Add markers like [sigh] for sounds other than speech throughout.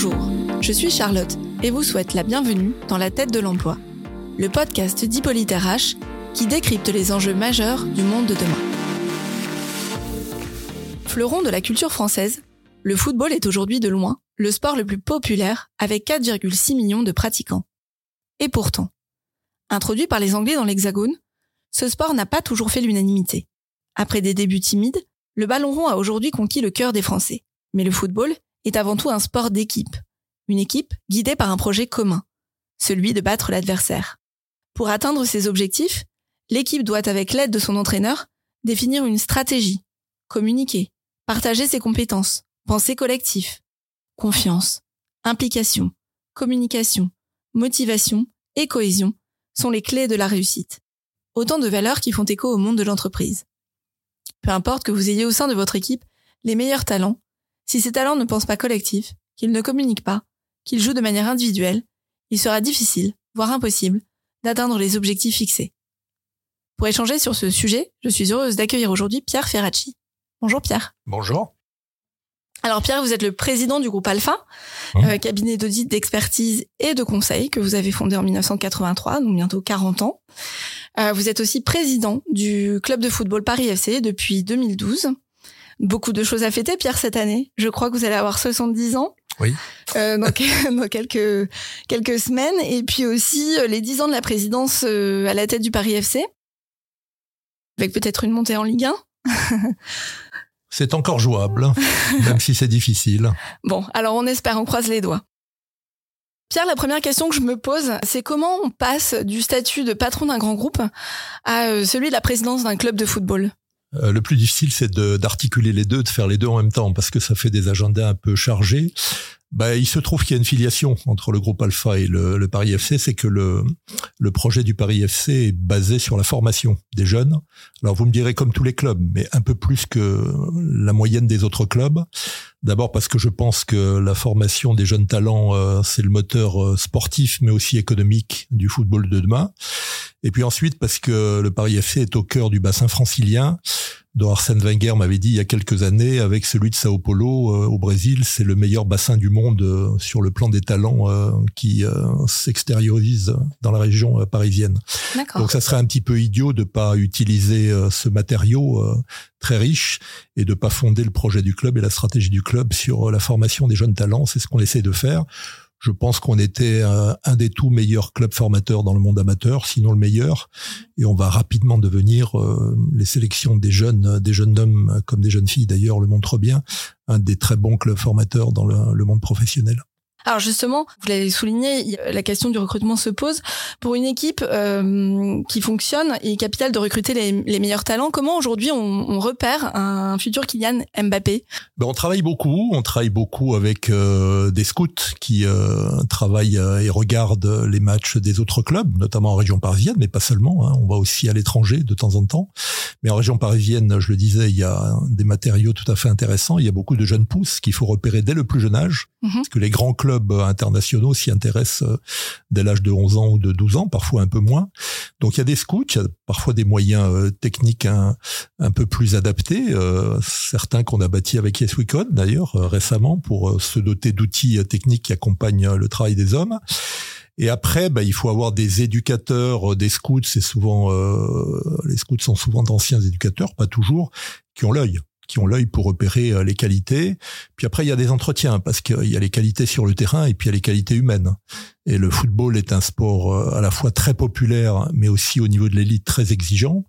Bonjour, je suis Charlotte et vous souhaite la bienvenue dans La tête de l'emploi, le podcast d'Hippolyte RH qui décrypte les enjeux majeurs du monde de demain. Fleuron de la culture française, le football est aujourd'hui de loin le sport le plus populaire avec 4,6 millions de pratiquants. Et pourtant, introduit par les Anglais dans l'Hexagone, ce sport n'a pas toujours fait l'unanimité. Après des débuts timides, le ballon rond a aujourd'hui conquis le cœur des Français. Mais le football est avant tout un sport d'équipe. Une équipe guidée par un projet commun, celui de battre l'adversaire. Pour atteindre ses objectifs, l'équipe doit, avec l'aide de son entraîneur, définir une stratégie, communiquer, partager ses compétences, penser collectif, confiance, implication, communication, motivation et cohésion sont les clés de la réussite. Autant de valeurs qui font écho au monde de l'entreprise. Peu importe que vous ayez au sein de votre équipe les meilleurs talents, si ces talents ne pensent pas collectif, qu'ils ne communiquent pas, qu'ils jouent de manière individuelle, il sera difficile, voire impossible, d'atteindre les objectifs fixés. Pour échanger sur ce sujet, je suis heureuse d'accueillir aujourd'hui Pierre Ferracci. Bonjour Pierre. Bonjour. Alors Pierre, vous êtes le président du groupe Alpha, Mmh. euh, cabinet d'audit, d'expertise et de conseil que vous avez fondé en 1983, donc bientôt 40 ans. Euh, vous êtes aussi président du club de football Paris FC depuis 2012. Beaucoup de choses à fêter, Pierre, cette année. Je crois que vous allez avoir 70 ans. Oui. Euh, dans, [laughs] dans quelques quelques semaines, et puis aussi euh, les 10 ans de la présidence euh, à la tête du Paris FC, avec peut-être une montée en Ligue 1. [laughs] C'est encore jouable, même si c'est difficile. [laughs] Bon, alors on espère, on croise les doigts. Pierre, la première question que je me pose, c'est comment on passe du statut de patron d'un grand groupe à euh, celui de la présidence d'un club de football? Euh, le plus difficile, c'est d'articuler les deux, de faire les deux en même temps, parce que ça fait des agendas un peu chargés. Bah, il se trouve qu'il y a une filiation entre le groupe Alpha et le, le Paris FC, c'est que le, le projet du Paris FC est basé sur la formation des jeunes. Alors vous me direz comme tous les clubs, mais un peu plus que la moyenne des autres clubs. D'abord parce que je pense que la formation des jeunes talents, euh, c'est le moteur euh, sportif, mais aussi économique du football de demain. Et puis ensuite parce que le Paris FC est au cœur du bassin francilien, dont Arsène Wenger m'avait dit il y a quelques années, avec celui de Sao Paulo euh, au Brésil, c'est le meilleur bassin du monde euh, sur le plan des talents euh, qui euh, s'extériorisent dans la région euh, parisienne. Donc ça serait un petit peu idiot de pas utiliser euh, ce matériau euh, très riche et de pas fonder le projet du club et la stratégie du club sur la formation des jeunes talents. C'est ce qu'on essaie de faire. Je pense qu'on était euh, un des tout meilleurs clubs formateurs dans le monde amateur, sinon le meilleur, et on va rapidement devenir euh, les sélections des jeunes, euh, des jeunes hommes euh, comme des jeunes filles d'ailleurs le montrent bien, un des très bons clubs formateurs dans le, le monde professionnel. Alors justement, vous l'avez souligné, la question du recrutement se pose. Pour une équipe euh, qui fonctionne, il est capital de recruter les, les meilleurs talents. Comment aujourd'hui on, on repère un futur Kylian Mbappé? Ben, on travaille beaucoup, on travaille beaucoup avec euh, des scouts qui euh, travaillent et regardent les matchs des autres clubs, notamment en région parisienne, mais pas seulement. hein. On va aussi à l'étranger de temps en temps. Mais en région parisienne, je le disais, il y a des matériaux tout à fait intéressants. Il y a beaucoup de jeunes pousses qu'il faut repérer dès le plus jeune âge, Mhm. parce que les grands clubs internationaux s'y intéressent euh, dès l'âge de 11 ans ou de 12 ans, parfois un peu moins. Donc il y a des scouts, il y a parfois des moyens euh, techniques un, peu plus adaptés, euh, certains qu'on a bâtis avec Yes We Code d'ailleurs récemment pour se doter d'outils techniques qui accompagnent le travail des hommes. Et après, bah, il faut avoir des éducateurs, des scouts. C'est souvent euh, les scouts sont souvent d'anciens éducateurs, pas toujours, qui ont l'œil, qui ont l'œil pour repérer euh, les qualités. Puis après, il y a des entretiens parce qu'il y a les qualités sur le terrain et puis il y a les qualités humaines. Et le football est un sport euh, à la fois très populaire, mais aussi au niveau de l'élite très exigeant.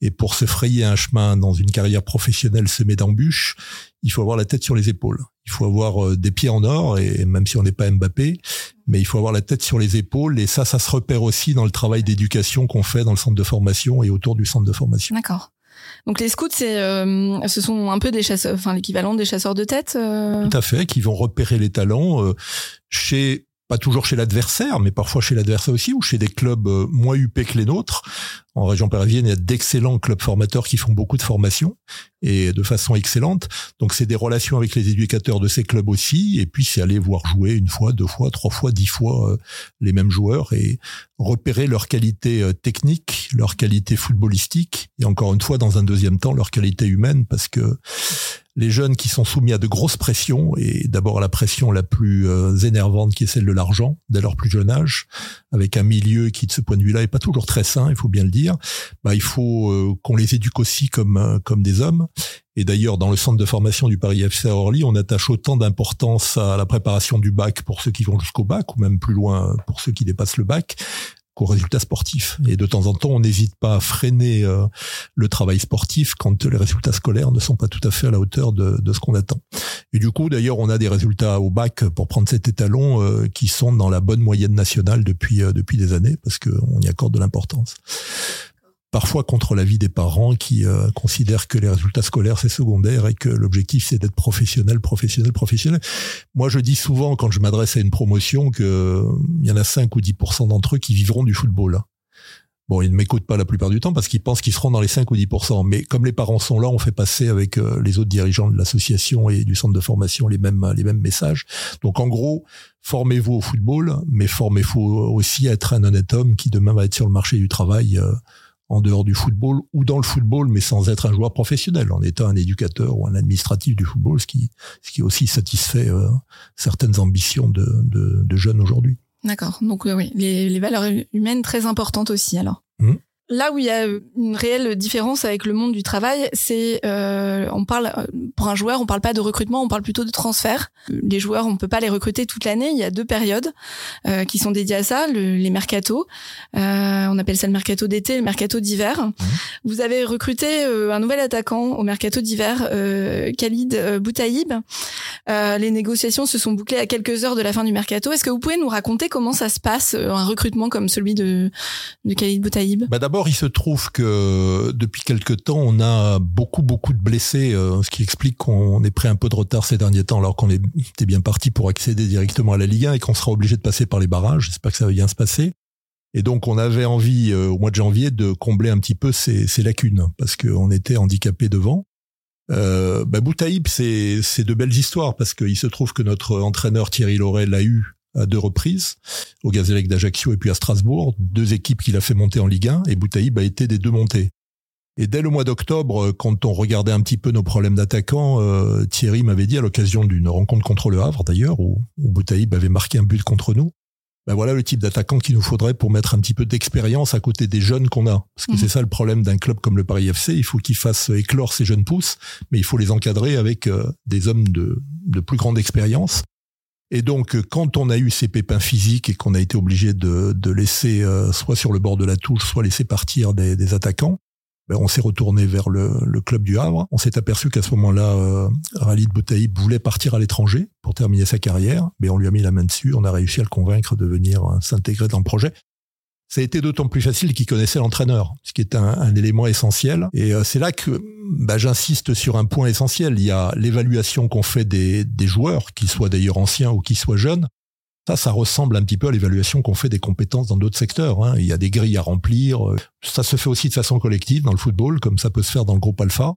Et pour se frayer un chemin dans une carrière professionnelle semée d'embûches, il faut avoir la tête sur les épaules. Il faut avoir euh, des pieds en or, et même si on n'est pas Mbappé, mais il faut avoir la tête sur les épaules. Et ça, ça se repère aussi dans le travail d'éducation qu'on fait dans le centre de formation et autour du centre de formation. D'accord. Donc les scouts, c'est, euh, ce sont un peu des chasseurs, enfin l'équivalent des chasseurs de tête. euh. Tout à fait, qui vont repérer les talents euh, chez pas toujours chez l'adversaire, mais parfois chez l'adversaire aussi, ou chez des clubs moins huppés que les nôtres. En région parisienne, il y a d'excellents clubs formateurs qui font beaucoup de formation, et de façon excellente. Donc c'est des relations avec les éducateurs de ces clubs aussi, et puis c'est aller voir jouer une fois, deux fois, trois fois, dix fois euh, les mêmes joueurs et repérer leur qualité euh, technique, leur qualité footballistique, et encore une fois dans un deuxième temps leur qualité humaine, parce que les jeunes qui sont soumis à de grosses pressions, et d'abord à la pression la plus euh, énervante qui est celle de l'argent, dès leur plus jeune âge, avec un milieu qui de ce point de vue-là est pas toujours très sain, il faut bien le dire, bah, il faut qu'on les éduque aussi comme, comme des hommes. Et d'ailleurs, dans le centre de formation du Paris FC à Orly, on attache autant d'importance à la préparation du bac pour ceux qui vont jusqu'au bac, ou même plus loin pour ceux qui dépassent le bac, qu'aux résultats sportifs. Et de temps en temps, on n'hésite pas à freiner euh, le travail sportif quand les résultats scolaires ne sont pas tout à fait à la hauteur de, ce qu'on attend. Et du coup, d'ailleurs, on a des résultats au bac pour prendre cet étalon euh, qui sont dans la bonne moyenne nationale depuis euh, depuis des années parce qu'on y accorde de l'importance parfois contre l'avis des parents qui euh, considèrent que les résultats scolaires c'est secondaire et que l'objectif c'est d'être professionnel, professionnel, professionnel. Moi, je dis souvent quand je m'adresse à une promotion que il y en a 5 ou 10% d'entre eux qui vivront du football. Bon, ils ne m'écoutent pas la plupart du temps parce qu'ils pensent qu'ils seront dans les 5 ou 10%. Mais comme les parents sont là, on fait passer avec euh, les autres dirigeants de l'association et du centre de formation les mêmes, les mêmes messages. Donc en gros, formez-vous au football, mais formez-vous aussi à être un honnête homme qui demain va être sur le marché du travail. En dehors du football ou dans le football, mais sans être un joueur professionnel, en étant un éducateur ou un administratif du football, ce qui, ce qui aussi satisfait euh, certaines ambitions de, de, de jeunes aujourd'hui. D'accord. Donc euh, oui, les, les, valeurs humaines très importantes aussi alors. Mmh. Là où il y a une réelle différence avec le monde du travail, c'est euh, on parle pour un joueur, on parle pas de recrutement, on parle plutôt de transfert. Les joueurs, on peut pas les recruter toute l'année. Il y a deux périodes euh, qui sont dédiées à ça, le, les mercatos. Euh, on appelle ça le mercato d'été, le mercato d'hiver. Mmh. Vous avez recruté euh, un nouvel attaquant au mercato d'hiver, euh, Khalid euh, Boutaïb. les négociations se sont bouclées à quelques heures de la fin du mercato. Est-ce que vous pouvez nous raconter comment ça se passe un recrutement comme celui de, de Khalid Boutaïb? Bah D'abord il se trouve que depuis quelque temps, on a beaucoup, beaucoup de blessés, euh, ce qui explique qu'on est pris un peu de retard ces derniers temps, alors qu'on était bien parti pour accéder directement à la Ligue 1 et qu'on sera obligé de passer par les barrages. J'espère que ça va bien se passer. Et donc, on avait envie, euh, au mois de janvier, de combler un petit peu ces, ces lacunes, parce qu'on était handicapé devant. Euh, bah, Boutaïb, c'est de belles histoires, parce qu'il se trouve que notre entraîneur Thierry Laurel l'a eu à deux reprises, au Gazélec d'Ajaccio et puis à Strasbourg, deux équipes qu'il a fait monter en Ligue 1, et Boutaïb a été des deux montées. Et dès le mois d'octobre, quand on regardait un petit peu nos problèmes d'attaquants, euh, Thierry m'avait dit à l'occasion d'une rencontre contre le Havre d'ailleurs, où, où Boutaïb avait marqué un but contre nous, ben voilà le type d'attaquant qu'il nous faudrait pour mettre un petit peu d'expérience à côté des jeunes qu'on a. Parce que mmh. c'est ça le problème d'un club comme le Paris FC, il faut qu'il fasse éclore ses jeunes pousses, mais il faut les encadrer avec euh, des hommes de, de plus grande expérience et donc, quand on a eu ces pépins physiques et qu'on a été obligé de, laisser euh, soit sur le bord de la touche, soit laisser partir des, attaquants, ben on s'est retourné vers le, le, club du Havre. On s'est aperçu qu'à ce moment-là, euh, Ralid Boutaïb voulait partir à l'étranger pour terminer sa carrière, mais on lui a mis la main dessus. On a réussi à le convaincre de venir euh, s'intégrer dans le projet ça a été d'autant plus facile qu'il connaissait l'entraîneur, ce qui est un, un élément essentiel. Et euh, c'est là que bah, j'insiste sur un point essentiel. Il y a l'évaluation qu'on fait des, des joueurs, qu'ils soient d'ailleurs anciens ou qu'ils soient jeunes. Ça, ça ressemble un petit peu à l'évaluation qu'on fait des compétences dans d'autres secteurs. Hein. Il y a des grilles à remplir. Ça se fait aussi de façon collective dans le football, comme ça peut se faire dans le groupe alpha.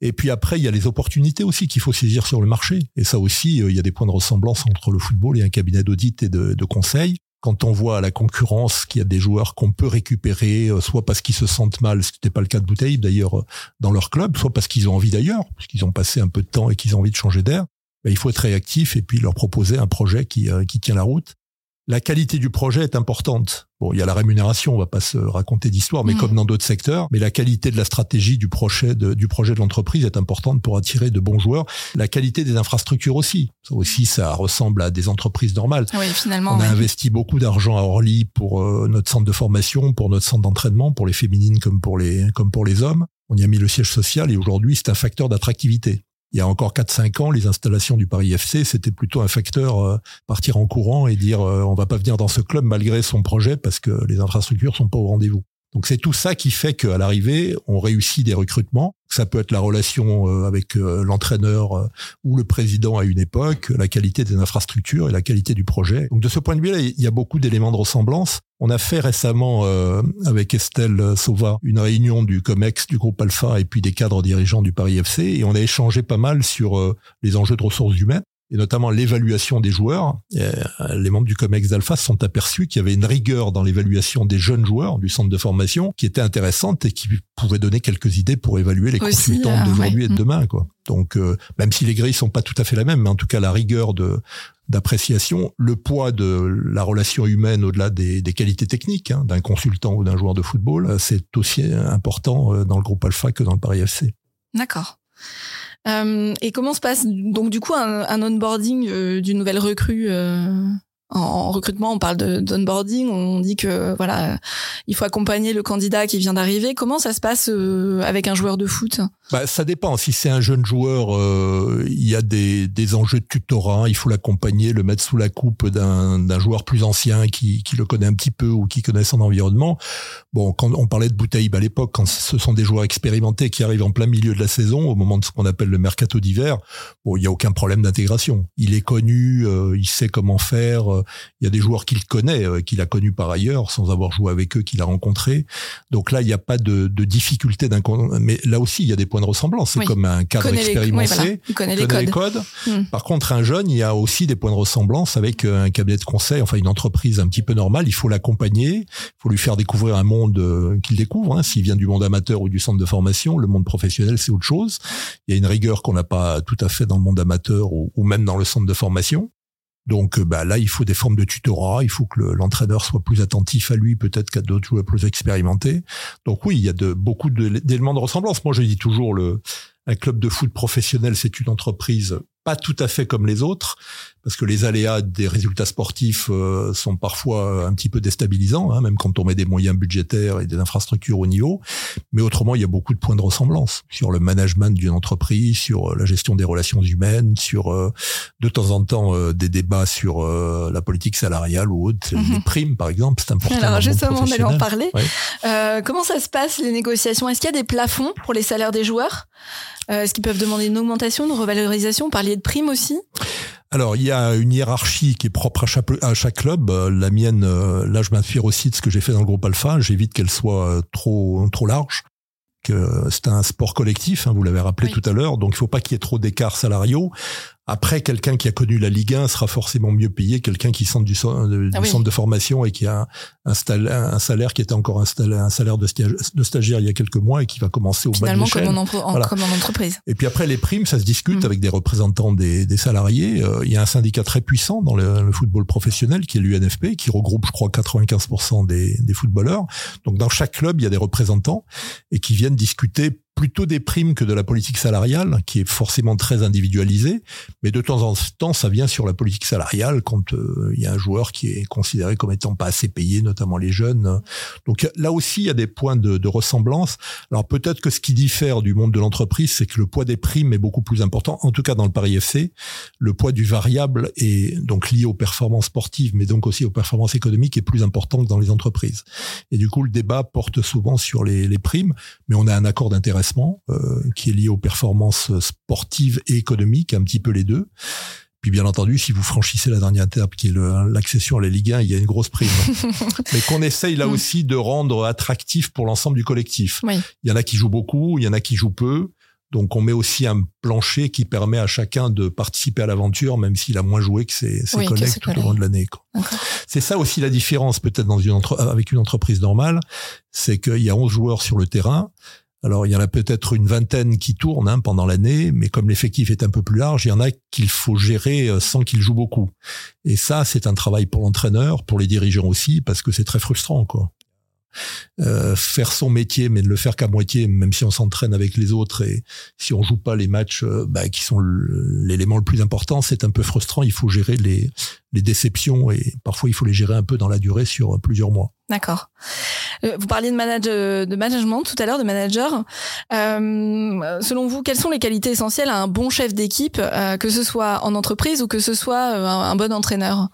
Et puis après, il y a les opportunités aussi qu'il faut saisir sur le marché. Et ça aussi, euh, il y a des points de ressemblance entre le football et un cabinet d'audit et de, de conseil quand on voit à la concurrence qu'il y a des joueurs qu'on peut récupérer, euh, soit parce qu'ils se sentent mal, ce qui n'était pas le cas de Bouteille d'ailleurs euh, dans leur club, soit parce qu'ils ont envie d'ailleurs, parce qu'ils ont passé un peu de temps et qu'ils ont envie de changer d'air, ben, il faut être réactif et puis leur proposer un projet qui, euh, qui tient la route la qualité du projet est importante. Bon, il y a la rémunération, on va pas se raconter d'histoire, mais mm. comme dans d'autres secteurs, mais la qualité de la stratégie du projet de, du projet de l'entreprise est importante pour attirer de bons joueurs. La qualité des infrastructures aussi. Ça aussi, ça ressemble à des entreprises normales. Oui, finalement. On a investi beaucoup d'argent à Orly pour euh, notre centre de formation, pour notre centre d'entraînement, pour les féminines comme pour les, comme pour les hommes. On y a mis le siège social et aujourd'hui, c'est un facteur d'attractivité il y a encore 4-5 ans, les installations du Paris FC, c'était plutôt un facteur euh, partir en courant et dire euh, on va pas venir dans ce club malgré son projet parce que les infrastructures sont pas au rendez-vous. Donc c'est tout ça qui fait qu'à l'arrivée, on réussit des recrutements. Ça peut être la relation euh, avec euh, l'entraîneur euh, ou le président à une époque, la qualité des infrastructures et la qualité du projet. Donc de ce point de vue-là, il y a beaucoup d'éléments de ressemblance. On a fait récemment avec Estelle Sauva une réunion du COMEX, du groupe Alpha et puis des cadres dirigeants du Paris FC et on a échangé pas mal sur les enjeux de ressources humaines et notamment l'évaluation des joueurs. Euh, les membres du COMEX d'Alpha se sont aperçus qu'il y avait une rigueur dans l'évaluation des jeunes joueurs du centre de formation qui était intéressante et qui pouvait donner quelques idées pour évaluer les consultants euh, d'aujourd'hui et de demain. Quoi. Donc, euh, même si les grilles sont pas tout à fait la même, mais en tout cas la rigueur de d'appréciation, le poids de la relation humaine au-delà des, des, qualités techniques hein, d'un consultant ou d'un joueur de football, c'est aussi important dans le groupe Alpha que dans le Paris FC. D'accord. Euh, et comment se passe donc du coup un, un onboarding euh, d'une nouvelle recrue euh, en, recrutement, on parle d'onboarding, on dit que voilà, il faut accompagner le candidat qui vient d'arriver. Comment ça se passe avec un joueur de foot? Bah, ça dépend. Si c'est un jeune joueur, euh, il y a des, des enjeux de tutorat. Il faut l'accompagner, le mettre sous la coupe d'un joueur plus ancien qui, qui le connaît un petit peu ou qui connaît son environnement. Bon, quand on parlait de Boutaïb à l'époque, quand ce sont des joueurs expérimentés qui arrivent en plein milieu de la saison, au moment de ce qu'on appelle le mercato d'hiver, bon, il y a aucun problème d'intégration. Il est connu, euh, il sait comment faire il y a des joueurs qu'il connaît, euh, qu'il a connus par ailleurs, sans avoir joué avec eux, qu'il a rencontrés. Donc là, il n'y a pas de, de difficulté mais là aussi, il y a des points de ressemblance. C'est comme un cadre expérimenté, il connaît, les, codes. Hmm. Par contre, un jeune, il y a aussi des points de ressemblance avec euh, un cabinet de conseil, enfin une entreprise un petit peu normale. Il faut l'accompagner, il faut lui faire découvrir un monde euh, qu'il découvre. Hein. S'il vient du monde amateur ou du centre de formation, le monde professionnel, c'est autre chose. Il y a une rigueur qu'on n'a pas tout à fait dans le monde amateur ou, ou même dans le centre de formation. Donc euh, bah, là, il faut des formes de tutorat, il faut que l'entraîneur soit plus attentif à lui, peut-être qu'à d'autres joueurs plus expérimentés. Donc oui, il y a de, beaucoup d'éléments de ressemblance. Moi, je dis toujours, le, un club de foot professionnel, c'est une entreprise pas tout à fait comme les autres, parce que les aléas des résultats sportifs euh, sont parfois un petit peu déstabilisants, hein, même quand on met des moyens budgétaires et des infrastructures au niveau. Mais autrement, il y a beaucoup de points de ressemblance sur le management d'une entreprise, sur euh, la gestion des relations humaines, sur euh, de temps en temps des débats sur la politique salariale ou autre, mhm. les primes par exemple, c'est important. Alors justement, on allait en parler. comment ça se passe les négociations? Est-ce qu'il y a des plafonds pour les salaires des joueurs? Est-ce qu'ils peuvent demander une augmentation, une revalorisation, parler de primes aussi? Alors, il y a une hiérarchie qui est propre à chaque, à chaque club. Euh, la mienne, euh, là, je m'inspire aussi de ce que j'ai fait dans le groupe Alpha. J'évite qu'elle soit euh, trop trop large. Que c'est un sport collectif, hein, vous l'avez rappelé tout à l'heure, donc il faut pas qu'il y ait trop d'écarts salariaux. Après, quelqu'un qui a connu la Ligue 1 sera forcément mieux payé quelqu'un qui sort du, ah centre de formation et qui a un salaire qui était encore installé, un salaire de, stagiaire il y a quelques mois et qui va commencer au Finalement, bas de comme, en, comme en entreprise. Et puis après, les primes, ça se discute mm. avec des représentants des, des salariés. Euh, il y a un syndicat très puissant dans le, le football professionnel qui est l'UNFP, qui regroupe, je crois, 95% des, des footballeurs. Donc dans chaque club, il y a des représentants et qui viennent discuter plutôt des primes que de la politique salariale, qui est forcément très individualisée. Mais de temps en temps, ça vient sur la politique salariale quand euh, il y a un joueur qui est considéré comme étant pas assez payé, notamment les jeunes. Donc là aussi, il y a des points de, ressemblance. Alors peut-être que ce qui diffère du monde de l'entreprise, c'est que le poids des primes est beaucoup plus important. En tout cas, dans le Paris FC, le poids du variable est donc lié aux performances sportives, mais donc aussi aux performances économiques, est plus important que dans les entreprises. Et du coup, le débat porte souvent sur les primes, mais on a un accord d'intérêt euh, qui est lié aux performances sportives et économiques, un petit peu les deux. Puis bien entendu, si vous franchissez la dernière étape, qui est l'accession à la Ligue 1, il y a une grosse prime. [laughs] Mais qu'on essaye là mm. aussi de rendre attractif pour l'ensemble du collectif. Il y en a qui jouent beaucoup, il y en a qui jouent peu. Donc on met aussi un plancher qui permet à chacun de participer à l'aventure, même s'il a moins joué que ses, collègues tout au long de l'année. C'est ça aussi la différence peut-être dans une avec une entreprise normale, c'est qu'il y a 11 joueurs sur le terrain. Alors il y en a peut-être une vingtaine qui tournent hein, pendant l'année, mais comme l'effectif est un peu plus large, il y en a qu'il faut gérer euh, sans qu'ils jouent beaucoup. Et ça, c'est un travail pour l'entraîneur, pour les dirigeants aussi, parce que c'est très frustrant, quoi. Euh, faire son métier, mais ne le faire qu'à moitié, même si on s'entraîne avec les autres et si on joue pas les matchs euh, bah, qui sont l'élément le plus important, c'est un peu frustrant. Il faut gérer les, les déceptions et parfois il faut les gérer un peu dans la durée sur plusieurs mois. D'accord. Euh, vous parliez de, manage, de management tout à l'heure, de manager. Euh, selon vous, quelles sont les qualités essentielles à un bon chef d'équipe, que ce soit en entreprise ou que ce soit un bon entraîneur?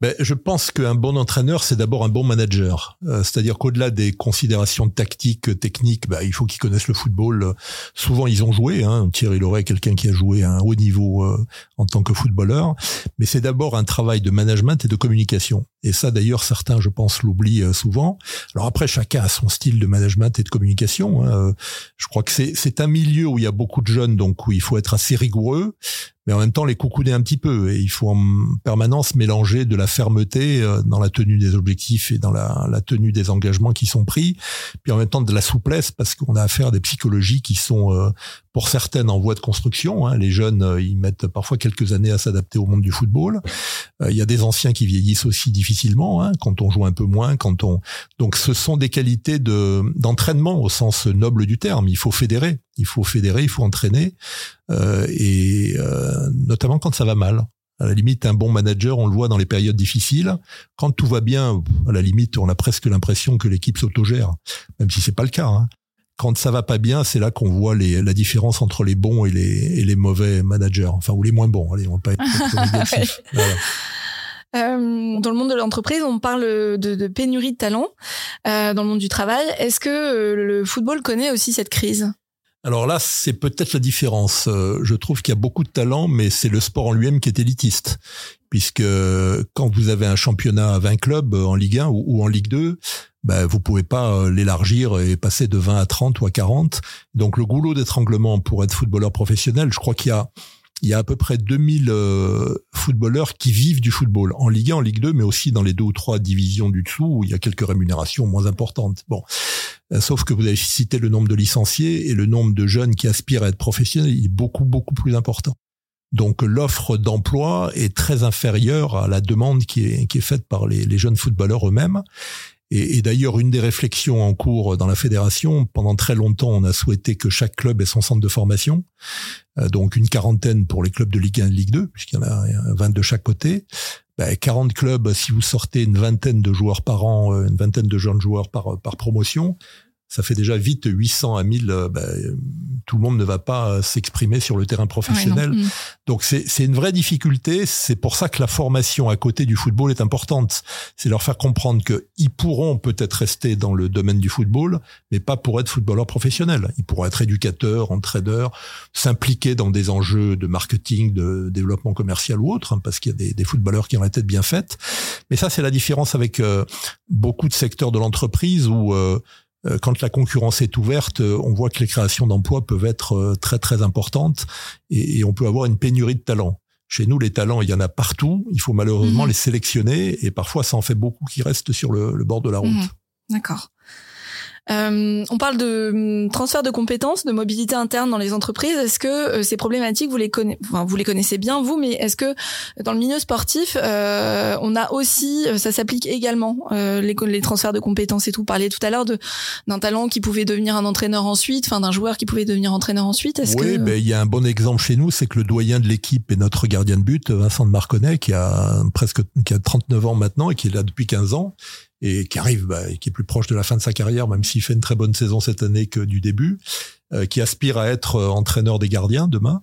Ben, je pense qu'un bon entraîneur, c'est d'abord un bon manager. Euh, c'est-à-dire qu'au-delà des considérations tactiques, techniques, ben, il faut qu'ils connaissent le football. Souvent, ils ont joué. Hein. Thierry Loret, quelqu'un qui a joué à un haut niveau euh, en tant que footballeur. Mais c'est d'abord un travail de management et de communication. Et ça, d'ailleurs, certains, je pense, l'oublient euh, souvent. Alors après, chacun a son style de management et de communication. Hein. Je crois que c'est un milieu où il y a beaucoup de jeunes, donc où il faut être assez rigoureux mais en même temps les coucouner un petit peu. Et il faut en permanence mélanger de la fermeté euh, dans la tenue des objectifs et dans la, la, tenue des engagements qui sont pris, puis en même temps de la souplesse parce qu'on a affaire à des psychologies qui sont euh, pour certaines en voie de construction. Hein. Les jeunes, euh, ils mettent parfois quelques années à s'adapter au monde du football. Il y a des anciens qui vieillissent aussi difficilement hein, quand on joue un peu moins, quand on donc ce sont des qualités de d'entraînement au sens noble du terme. Il faut fédérer, il faut fédérer, il faut entraîner euh, et notamment quand ça va mal. À la limite, un bon manager, on le voit dans les périodes difficiles. Quand tout va bien, à la limite, on a presque l'impression que l'équipe s'autogère, même si c'est pas le cas. Hein. Quand ça va pas bien, c'est là qu'on voit les, la différence entre les bons et les, et les mauvais managers, enfin ou les moins bons. Allez, on va pas être [laughs] négatif. Euh, dans le monde de l'entreprise, on parle de, de, pénurie de talent euh, dans le monde du travail. Est-ce que euh, le football connaît aussi cette crise? Alors là, c'est peut-être la différence. Euh, je trouve qu'il y a beaucoup de talent, mais c'est le sport en lui-même qui est élitiste. Puisque quand vous avez un championnat à 20 clubs euh, en Ligue 1 ou, en Ligue 2, ben, vous pouvez pas euh, l'élargir et passer de 20 à 30 ou à 40. Donc le goulot d'étranglement pour être footballeur professionnel, je crois qu'il y a il y a à peu près 2000 euh, footballeurs qui vivent du football en Ligue 1, en Ligue 2, mais aussi dans les deux ou trois divisions du dessous où il y a quelques rémunérations moins importantes. Bon, euh, sauf que vous avez cité le nombre de licenciés et le nombre de jeunes qui aspirent à être professionnels, il est beaucoup beaucoup plus important. Donc l'offre d'emploi est très inférieure à la demande qui est, qui est faite par les, les jeunes footballeurs eux-mêmes. Et, et d'ailleurs, une des réflexions en cours dans la fédération, pendant très longtemps, on a souhaité que chaque club ait son centre de formation, euh, donc une quarantaine pour les clubs de Ligue 1 et Ligue 2, puisqu'il y en a 20 de chaque côté. Ben, 40 clubs, si vous sortez une vingtaine de joueurs par an, euh, une vingtaine de jeunes joueurs par, par promotion, ça fait déjà vite 800 à 1000. Euh, bah, tout le monde ne va pas euh, s'exprimer sur le terrain professionnel. Mm. Donc c'est une vraie difficulté. C'est pour ça que la formation à côté du football est importante. C'est leur faire comprendre qu'ils pourront peut-être rester dans le domaine du football, mais pas pour être footballeur professionnel. Ils pourront être éducateurs, entraîneurs, s'impliquer dans des enjeux de marketing, de développement commercial ou autre, hein, parce qu'il y a des, des, footballeurs qui ont la tête bien faite. Mais ça, c'est la différence avec euh, beaucoup de secteurs de l'entreprise où euh, quand la concurrence est ouverte, euh, on voit que les créations d'emplois peuvent être euh, très très importantes et, on peut avoir une pénurie de talents. Chez nous, les talents, il y en a partout. Il faut malheureusement mhm. les sélectionner et parfois, ça en fait beaucoup qui restent sur le, bord de la route. Mhm. D'accord. Euh, on parle de hum, transfert de compétences, de mobilité interne dans les entreprises. Est-ce que euh, ces problématiques, vous les, connaissez, enfin, vous les connaissez bien, vous, mais est-ce que dans le milieu sportif, euh, on a aussi, euh, ça s'applique également, euh, les, les, transferts de compétences et tout? Vous parliez tout à l'heure d'un talent qui pouvait devenir un entraîneur ensuite, enfin d'un joueur qui pouvait devenir entraîneur ensuite. Est-ce oui, ben, il y a un bon exemple chez nous, c'est que le doyen de l'équipe est notre gardien de but, Vincent de Marconnet, qui a presque qui a 39 ans maintenant et qui est là depuis 15 ans et qui arrive, bah, qui est plus proche de la fin de sa carrière, même s'il fait une très bonne saison cette année que du début, euh, qui aspire à être euh, entraîneur des gardiens demain.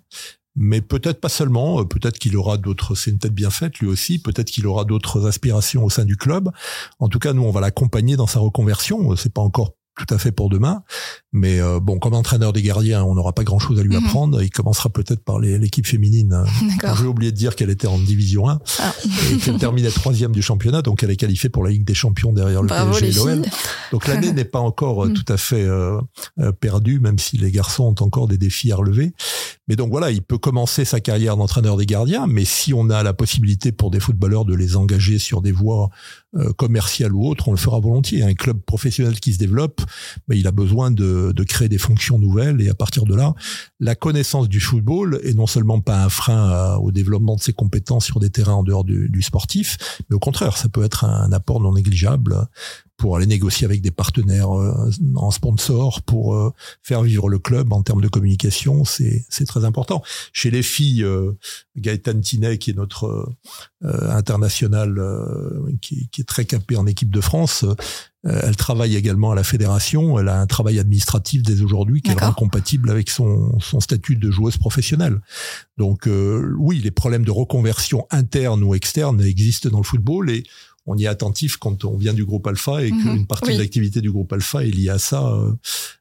Mais peut-être pas seulement, euh, peut-être qu'il aura d'autres, c'est une tête bien faite lui aussi, peut-être qu'il aura d'autres aspirations au sein du club. En tout cas, nous, on va l'accompagner dans sa reconversion. C'est pas encore tout à fait pour demain. Mais euh, bon, comme entraîneur des gardiens, on n'aura pas grand-chose à lui mhm. apprendre. Il commencera peut-être par l'équipe féminine. [laughs] J'ai oublié de dire qu'elle était en division 1 ah. et qu'elle terminait troisième du championnat, donc elle est qualifiée pour la Ligue des Champions derrière le PSG et l'OL. Donc l'année n'est pas encore euh, [laughs] mm. tout à fait euh, perdue, même si les garçons ont encore des défis à relever. Mais donc voilà, il peut commencer sa carrière d'entraîneur des gardiens, mais si on a la possibilité pour des footballeurs de les engager sur des voies commerciales ou autres, on le fera volontiers. Un club professionnel qui se développe, mais il a besoin de, créer des fonctions nouvelles. Et à partir de là, la connaissance du football est non seulement pas un frein au développement de ses compétences sur des terrains en dehors du, du sportif, mais au contraire, ça peut être un, apport non négligeable pour aller négocier avec des partenaires en sponsor, pour faire vivre le club en termes de communication, c'est très important. Chez les filles, Gaëtan Tinet, qui est notre international, qui, qui, est très capé en équipe de France, euh, elle travaille également à la fédération. Elle a un travail administratif dès aujourd'hui qui est incompatible avec son, son statut de joueuse professionnelle. Donc euh, oui, les problèmes de reconversion interne ou externe existent dans le football et on y est attentif quand on vient du groupe Alpha et qu'une mhm. partie de l'activité du groupe Alpha est liée à ça, euh,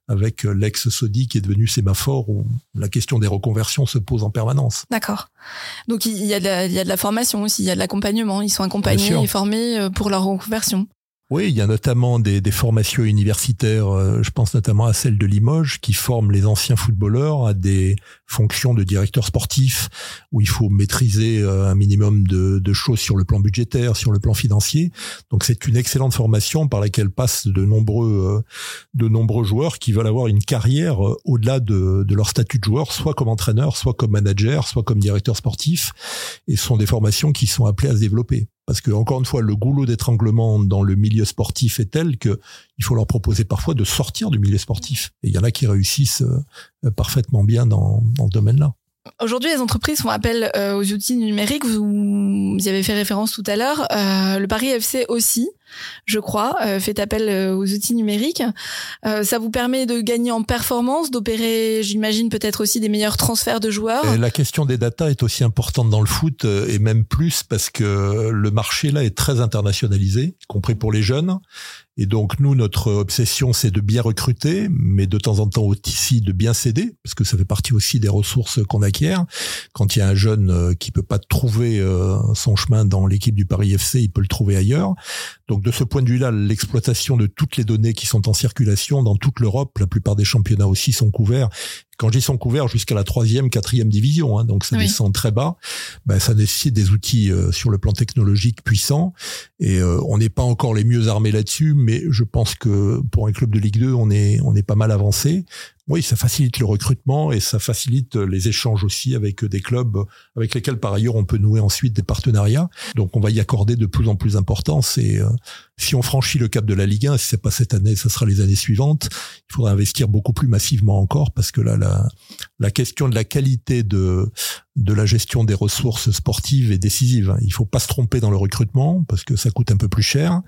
avec l'ex-Sodi qui est devenu sémaphore, où la question des reconversions se pose en permanence. D'accord. Donc il y, a de la, il y a de la formation aussi, il y a de l'accompagnement, ils sont accompagnés et formés pour leur reconversion. Oui, il y a notamment des, des formations universitaires, euh, je pense notamment à celle de Limoges, qui forment les anciens footballeurs à des fonctions de directeur sportif, où il faut maîtriser euh, un minimum de, de, choses sur le plan budgétaire, sur le plan financier. Donc c'est une excellente formation par laquelle passent de nombreux, euh, de nombreux joueurs qui veulent avoir une carrière au-delà de, de leur statut de joueur, soit comme entraîneur, soit comme manager, soit comme directeur sportif. Et ce sont des formations qui sont appelées à se développer. Parce que encore une fois, le goulot d'étranglement dans le milieu sportif est tel que il faut leur proposer parfois de sortir du milieu sportif. Et il y en a qui réussissent euh, parfaitement bien dans, dans ce domaine-là. Aujourd'hui, les entreprises font appel euh, aux outils numériques. Vous, y avez fait référence tout à l'heure. Euh, le Paris FC aussi, je crois, euh, fait appel aux outils numériques. ça vous permet de gagner en performance, d'opérer, j'imagine, peut-être aussi des meilleurs transferts de joueurs. la question des datas est aussi importante dans le foot, et même plus parce que le marché là est très internationalisé, y compris pour les jeunes. Et donc nous, notre obsession, c'est de bien recruter, mais de temps en temps aussi de bien céder, parce que ça fait partie aussi des ressources qu'on acquiert. Quand il y a un jeune euh, qui peut pas trouver euh, son chemin dans l'équipe du Paris FC, il peut le trouver ailleurs. Donc de ce point de vue-là, l'exploitation de toutes les données qui sont en circulation dans toute l'Europe, la plupart des championnats aussi sont couverts. Quand dis sont couverts jusqu'à la troisième, quatrième division, hein, donc ça descend très bas, ben, ça nécessite des outils euh, sur le plan technologique puissants. Et on n'est pas encore les mieux armés là-dessus, mais je pense que pour un club de Ligue 2, on est on est pas mal avancé. Oui, ça facilite le recrutement et ça facilite les échanges aussi avec des clubs avec lesquels par ailleurs on peut nouer ensuite des partenariats. Donc on va y accorder de plus en plus d'importance et euh, si on franchit le cap de la Ligue 1, si c'est pas cette année, ça sera les années suivantes, il faudra investir beaucoup plus massivement encore parce que là la question de la qualité de de la gestion des ressources sportives est décisive. Il faut pas se tromper dans le recrutement parce que ça coûte un peu plus cher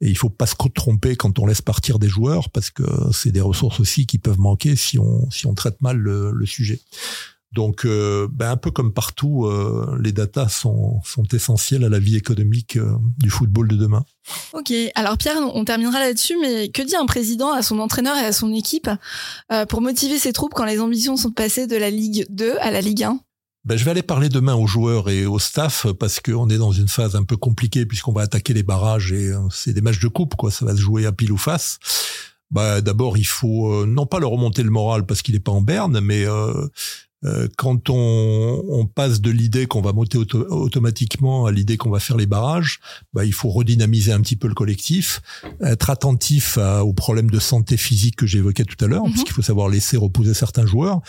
et il faut pas se tromper quand on laisse partir des joueurs parce que c'est des ressources aussi qui peuvent manquer si on si on traite mal le, le sujet. Donc, euh, ben un peu comme partout, euh, les datas sont, sont essentielles à la vie économique euh, du football de demain. Ok, alors Pierre, on terminera là-dessus, mais que dit un président à son entraîneur et à son équipe pour motiver ses troupes quand les ambitions sont passées de la Ligue 2 à la Ligue 1 ben, je vais aller parler demain aux joueurs et au staff parce qu'on est dans une phase un peu compliquée puisqu'on va attaquer les barrages et c'est des matchs de coupe, quoi. Ça va se jouer à pile ou face. Bah, d'abord, il faut non pas leur remonter le moral parce qu'il n'est pas en berne, mais euh, quand on, on, passe de l'idée qu'on va monter automatiquement à l'idée qu'on va faire les barrages, bah, il faut redynamiser un petit peu le collectif, être attentif aux problèmes de santé physique que j'évoquais tout à l'heure, parce mhm. qu'il faut savoir laisser reposer certains joueurs,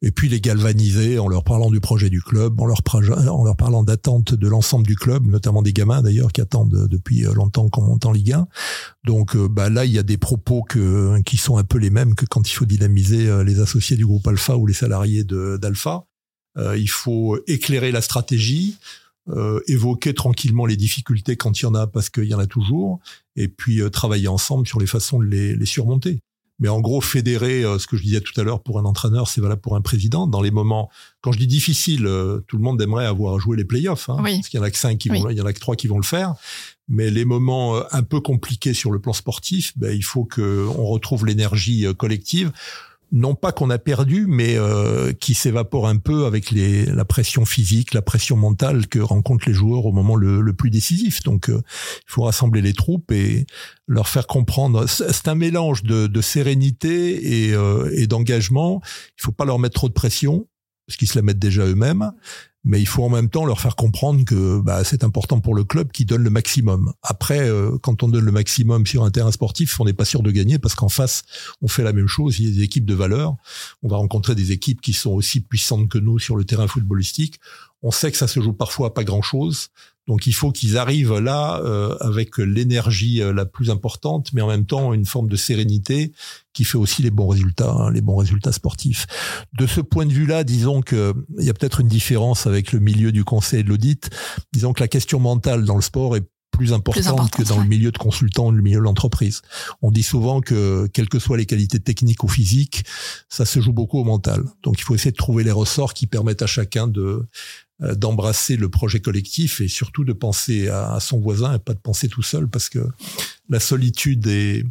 et puis les galvaniser en leur parlant du projet du club, en leur, en leur parlant d'attente de l'ensemble du club, notamment des gamins d'ailleurs qui attendent depuis longtemps qu'on monte en Ligue 1. Donc euh, bah, là, il y a des propos que, qui sont un peu les mêmes que quand il faut dynamiser euh, les associés du groupe Alpha ou les salariés d'Alpha. Euh, il faut éclairer la stratégie, euh, évoquer tranquillement les difficultés quand il y en a, parce qu'il y en a toujours, et puis travailler ensemble sur les façons de les, les surmonter. Mais en gros, fédérer, euh, ce que je disais tout à l'heure pour un entraîneur, c'est valable pour un président. Dans les moments, quand je dis difficile, euh, tout le monde aimerait avoir joué les playoffs, hein, parce qu'il y en a que cinq qui vont, il y en a que trois qui vont le faire. Mais les moments euh, un peu compliqués sur le plan sportif, ben, il faut que on retrouve l'énergie collective non pas qu'on a perdu, mais euh, qui s'évapore un peu avec les, la pression physique, la pression mentale que rencontrent les joueurs au moment le, plus décisif. Donc, euh, il faut rassembler les troupes et leur faire comprendre. C'est un mélange de, de sérénité et, euh, et d'engagement. Il faut pas leur mettre trop de pression parce qu'ils se la mettent déjà eux-mêmes mais il faut en même temps leur faire comprendre que bah, c'est important pour le club qui donne le maximum. Après, euh, quand on donne le maximum sur un terrain sportif, on n'est pas sûr de gagner parce qu'en face, on fait la même chose. Il y a des équipes de valeur. On va rencontrer des équipes qui sont aussi puissantes que nous sur le terrain footballistique. On sait que ça se joue parfois pas grand-chose. Donc il faut qu'ils arrivent là euh, avec l'énergie euh, la plus importante, mais en même temps une forme de sérénité qui fait aussi les bons résultats, hein, les bons résultats sportifs. De ce point de vue-là, disons que il y a peut-être une différence avec le milieu du conseil et de l'audit. Disons que la question mentale dans le sport est plus importante, que dans le milieu de consultant, le milieu de l'entreprise. On dit souvent que, quelles que soient les qualités techniques ou physiques, ça se joue beaucoup au mental. Donc, il faut essayer de trouver les ressorts qui permettent à chacun de d'embrasser le projet collectif et surtout de penser à, son voisin et pas de penser tout seul parce que la solitude et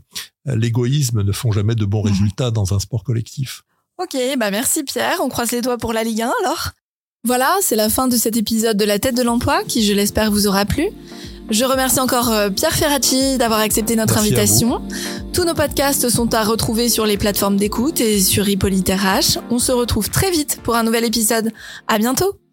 l'égoïsme ne font jamais de bons mhm. résultats dans un sport collectif. Ok, bah merci Pierre. On croise les doigts pour la Ligue 1 alors. Voilà, c'est la fin de cet épisode de la tête de l'emploi qui, je l'espère, vous aura plu. Je remercie encore euh, Pierre Ferracci d'avoir accepté notre invitation. Tous nos podcasts sont à retrouver sur les plateformes d'écoute et sur Hippolyte RH. On se retrouve très vite pour un nouvel épisode. À bientôt!